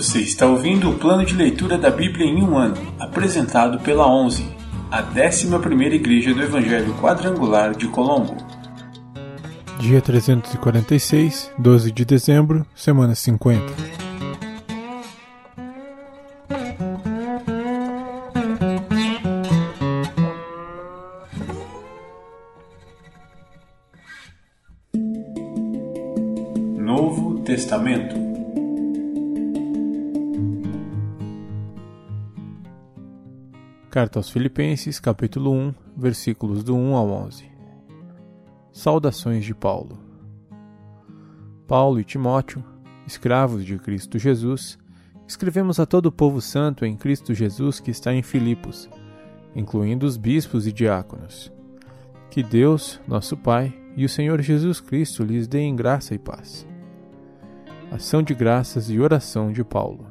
Você está ouvindo o plano de leitura da Bíblia em um ano, apresentado pela 11, a 11ª Igreja do Evangelho Quadrangular de Colombo. Dia 346, 12 de dezembro, semana 50. Novo Testamento Carta aos Filipenses, capítulo 1, versículos do 1 ao 11. Saudações de Paulo. Paulo e Timóteo, escravos de Cristo Jesus, escrevemos a todo o povo santo em Cristo Jesus que está em Filipos, incluindo os bispos e diáconos. Que Deus, nosso Pai, e o Senhor Jesus Cristo lhes deem graça e paz. Ação de graças e oração de Paulo.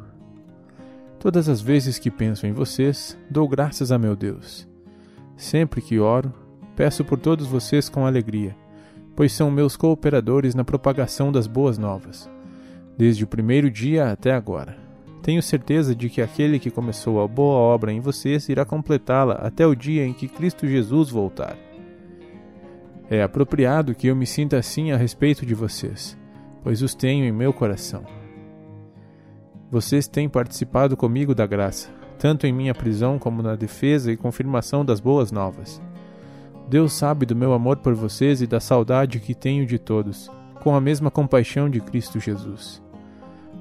Todas as vezes que penso em vocês, dou graças a meu Deus. Sempre que oro, peço por todos vocês com alegria, pois são meus cooperadores na propagação das boas novas, desde o primeiro dia até agora. Tenho certeza de que aquele que começou a boa obra em vocês irá completá-la até o dia em que Cristo Jesus voltar. É apropriado que eu me sinta assim a respeito de vocês, pois os tenho em meu coração. Vocês têm participado comigo da graça, tanto em minha prisão como na defesa e confirmação das boas novas. Deus sabe do meu amor por vocês e da saudade que tenho de todos, com a mesma compaixão de Cristo Jesus.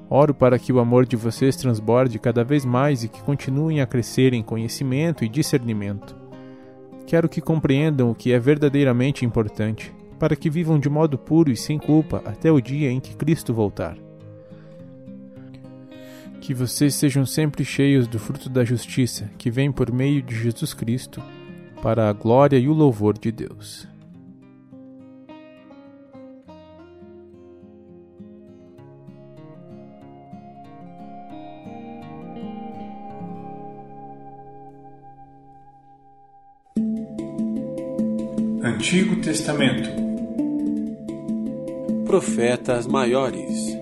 Oro para que o amor de vocês transborde cada vez mais e que continuem a crescer em conhecimento e discernimento. Quero que compreendam o que é verdadeiramente importante, para que vivam de modo puro e sem culpa até o dia em que Cristo voltar. Que vocês sejam sempre cheios do fruto da justiça que vem por meio de Jesus Cristo, para a glória e o louvor de Deus. Antigo Testamento Profetas Maiores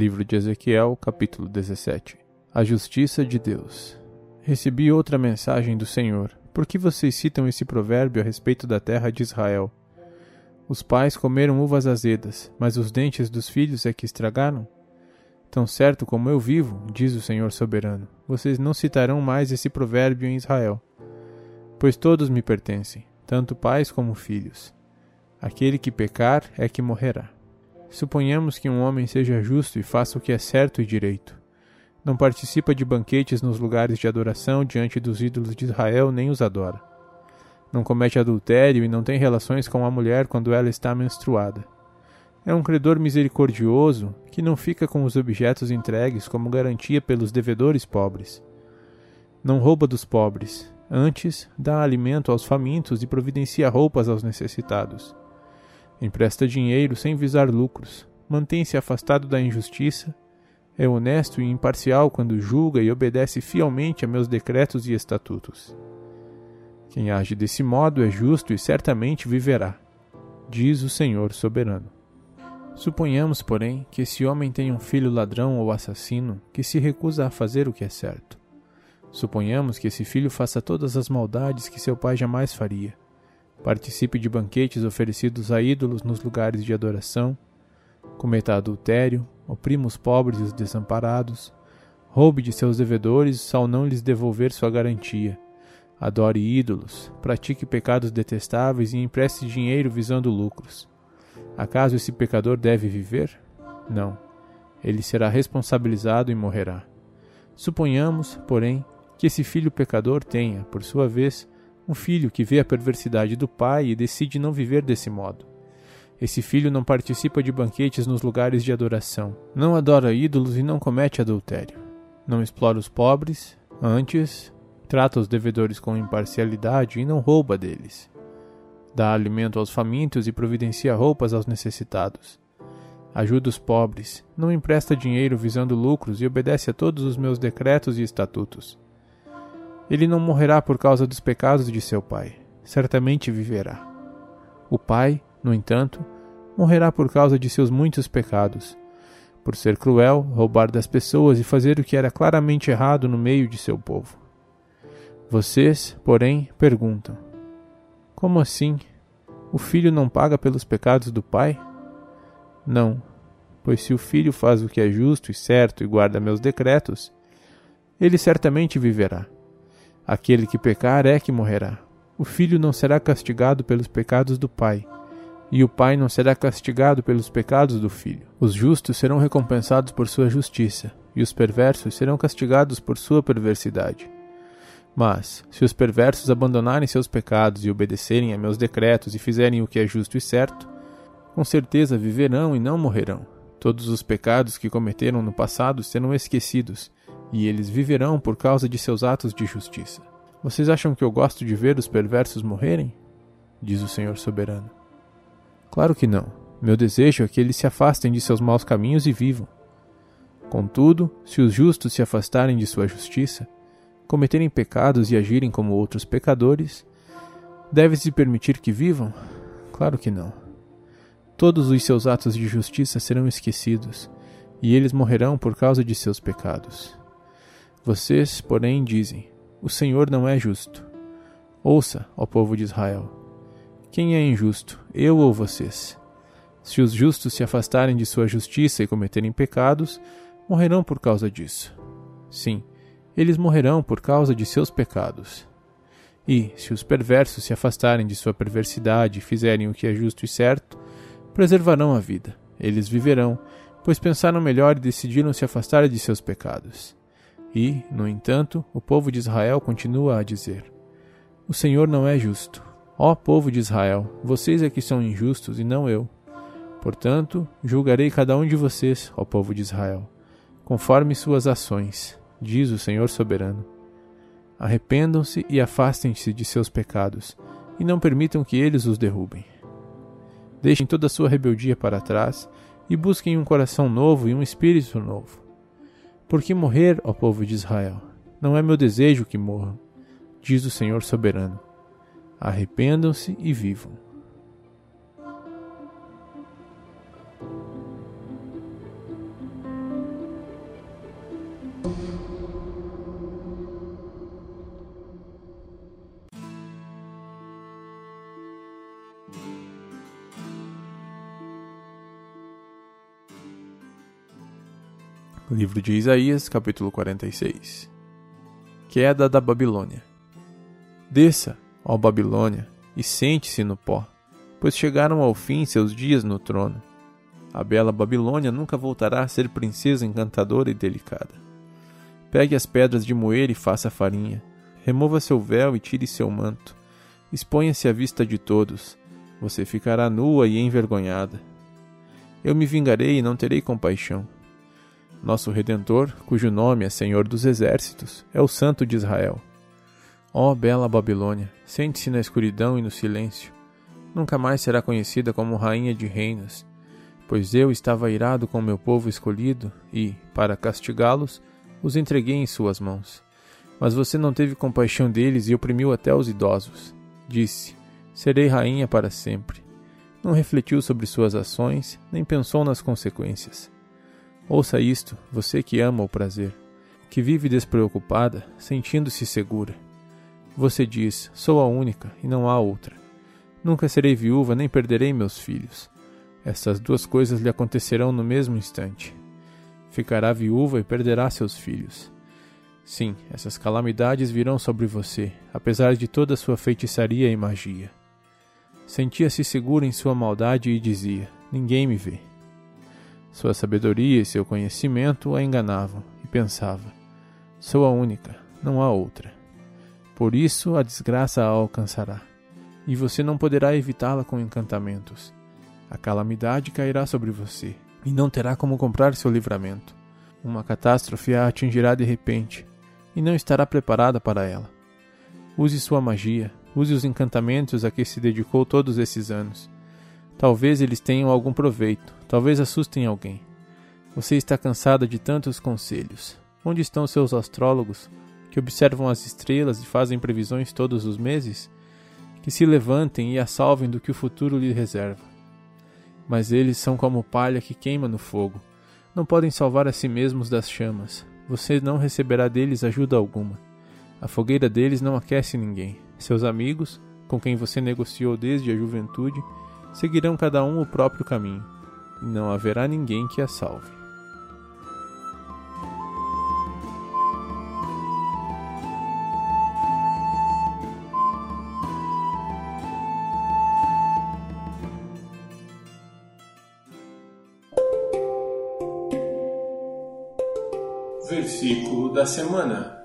Livro de Ezequiel, capítulo 17 A Justiça de Deus Recebi outra mensagem do Senhor. Por que vocês citam esse provérbio a respeito da terra de Israel? Os pais comeram uvas azedas, mas os dentes dos filhos é que estragaram? Tão certo como eu vivo, diz o Senhor soberano, vocês não citarão mais esse provérbio em Israel. Pois todos me pertencem, tanto pais como filhos. Aquele que pecar é que morrerá. Suponhamos que um homem seja justo e faça o que é certo e direito. Não participa de banquetes nos lugares de adoração diante dos ídolos de Israel, nem os adora. Não comete adultério e não tem relações com a mulher quando ela está menstruada. É um credor misericordioso que não fica com os objetos entregues como garantia pelos devedores pobres. Não rouba dos pobres, antes dá alimento aos famintos e providencia roupas aos necessitados empresta dinheiro sem visar lucros, mantém-se afastado da injustiça, é honesto e imparcial quando julga e obedece fielmente a meus decretos e estatutos. Quem age desse modo é justo e certamente viverá, diz o Senhor soberano. Suponhamos, porém, que esse homem tenha um filho ladrão ou assassino que se recusa a fazer o que é certo. Suponhamos que esse filho faça todas as maldades que seu pai jamais faria participe de banquetes oferecidos a ídolos nos lugares de adoração, cometa adultério, oprima os pobres e os desamparados, roube de seus devedores ao não lhes devolver sua garantia, adore ídolos, pratique pecados detestáveis e empreste dinheiro visando lucros. Acaso esse pecador deve viver? Não. Ele será responsabilizado e morrerá. Suponhamos, porém, que esse filho pecador tenha, por sua vez, um filho que vê a perversidade do pai e decide não viver desse modo. Esse filho não participa de banquetes nos lugares de adoração, não adora ídolos e não comete adultério. Não explora os pobres, antes, trata os devedores com imparcialidade e não rouba deles. Dá alimento aos famintos e providencia roupas aos necessitados. Ajuda os pobres, não empresta dinheiro visando lucros e obedece a todos os meus decretos e estatutos. Ele não morrerá por causa dos pecados de seu pai, certamente viverá. O pai, no entanto, morrerá por causa de seus muitos pecados, por ser cruel, roubar das pessoas e fazer o que era claramente errado no meio de seu povo. Vocês, porém, perguntam: Como assim? O filho não paga pelos pecados do pai? Não, pois se o filho faz o que é justo e certo e guarda meus decretos, ele certamente viverá. Aquele que pecar é que morrerá. O filho não será castigado pelos pecados do pai e o pai não será castigado pelos pecados do filho. Os justos serão recompensados por sua justiça, e os perversos serão castigados por sua perversidade. Mas, se os perversos abandonarem seus pecados e obedecerem a meus decretos e fizerem o que é justo e certo, com certeza viverão e não morrerão. Todos os pecados que cometeram no passado serão esquecidos, e eles viverão por causa de seus atos de justiça. Vocês acham que eu gosto de ver os perversos morrerem? Diz o Senhor soberano. Claro que não. Meu desejo é que eles se afastem de seus maus caminhos e vivam. Contudo, se os justos se afastarem de sua justiça, cometerem pecados e agirem como outros pecadores, deve-se permitir que vivam? Claro que não. Todos os seus atos de justiça serão esquecidos, e eles morrerão por causa de seus pecados. Vocês, porém, dizem: O Senhor não é justo. Ouça, ó povo de Israel. Quem é injusto, eu ou vocês? Se os justos se afastarem de sua justiça e cometerem pecados, morrerão por causa disso. Sim, eles morrerão por causa de seus pecados. E, se os perversos se afastarem de sua perversidade e fizerem o que é justo e certo, preservarão a vida. Eles viverão, pois pensaram melhor e decidiram se afastar de seus pecados. E, no entanto, o povo de Israel continua a dizer: O Senhor não é justo. Ó povo de Israel, vocês é que são injustos e não eu. Portanto, julgarei cada um de vocês, ó povo de Israel, conforme suas ações, diz o Senhor soberano. Arrependam-se e afastem-se de seus pecados, e não permitam que eles os derrubem. Deixem toda a sua rebeldia para trás e busquem um coração novo e um espírito novo. Porque morrer, ó povo de Israel, não é meu desejo que morram, diz o Senhor soberano arrependam-se e vivam. Livro de Isaías, capítulo 46 Queda da Babilônia Desça, ó Babilônia, e sente-se no pó, pois chegaram ao fim seus dias no trono. A bela Babilônia nunca voltará a ser princesa encantadora e delicada. Pegue as pedras de moer e faça farinha. Remova seu véu e tire seu manto. Exponha-se à vista de todos. Você ficará nua e envergonhada. Eu me vingarei e não terei compaixão. Nosso Redentor, cujo nome é Senhor dos Exércitos, é o Santo de Israel. Ó oh, bela Babilônia, sente-se na escuridão e no silêncio. Nunca mais será conhecida como rainha de reinos, pois eu estava irado com meu povo escolhido e, para castigá-los, os entreguei em suas mãos. Mas você não teve compaixão deles e oprimiu até os idosos. Disse: Serei rainha para sempre. Não refletiu sobre suas ações, nem pensou nas consequências. Ouça isto, você que ama o prazer, que vive despreocupada, sentindo-se segura você diz: Sou a única e não há outra. Nunca serei viúva nem perderei meus filhos. Estas duas coisas lhe acontecerão no mesmo instante. Ficará viúva e perderá seus filhos. Sim, essas calamidades virão sobre você, apesar de toda sua feitiçaria e magia. Sentia-se segura em sua maldade e dizia: Ninguém me vê. Sua sabedoria e seu conhecimento a enganavam, e pensava: Sou a única, não há outra. Por isso a desgraça a alcançará, e você não poderá evitá-la com encantamentos. A calamidade cairá sobre você, e não terá como comprar seu livramento. Uma catástrofe a atingirá de repente, e não estará preparada para ela. Use sua magia, use os encantamentos a que se dedicou todos esses anos. Talvez eles tenham algum proveito, talvez assustem alguém. Você está cansada de tantos conselhos. Onde estão seus astrólogos? que observam as estrelas e fazem previsões todos os meses, que se levantem e a salvem do que o futuro lhe reserva. Mas eles são como palha que queima no fogo. Não podem salvar a si mesmos das chamas. Você não receberá deles ajuda alguma. A fogueira deles não aquece ninguém. Seus amigos, com quem você negociou desde a juventude, seguirão cada um o próprio caminho, e não haverá ninguém que a salve. Versículo da semana.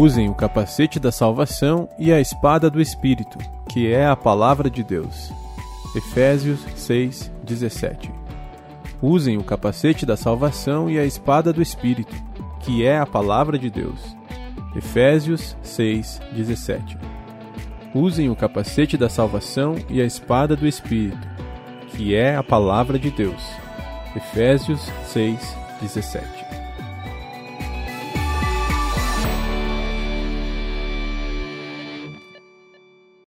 Usem o capacete da salvação e a espada do Espírito, que é a palavra de Deus. Efésios 6, 17. Usem o capacete da salvação e a espada do Espírito, que é a palavra de Deus. Efésios 6, 17. Usem o capacete da salvação e a espada do Espírito, que é a palavra de Deus. Efésios 6, 17.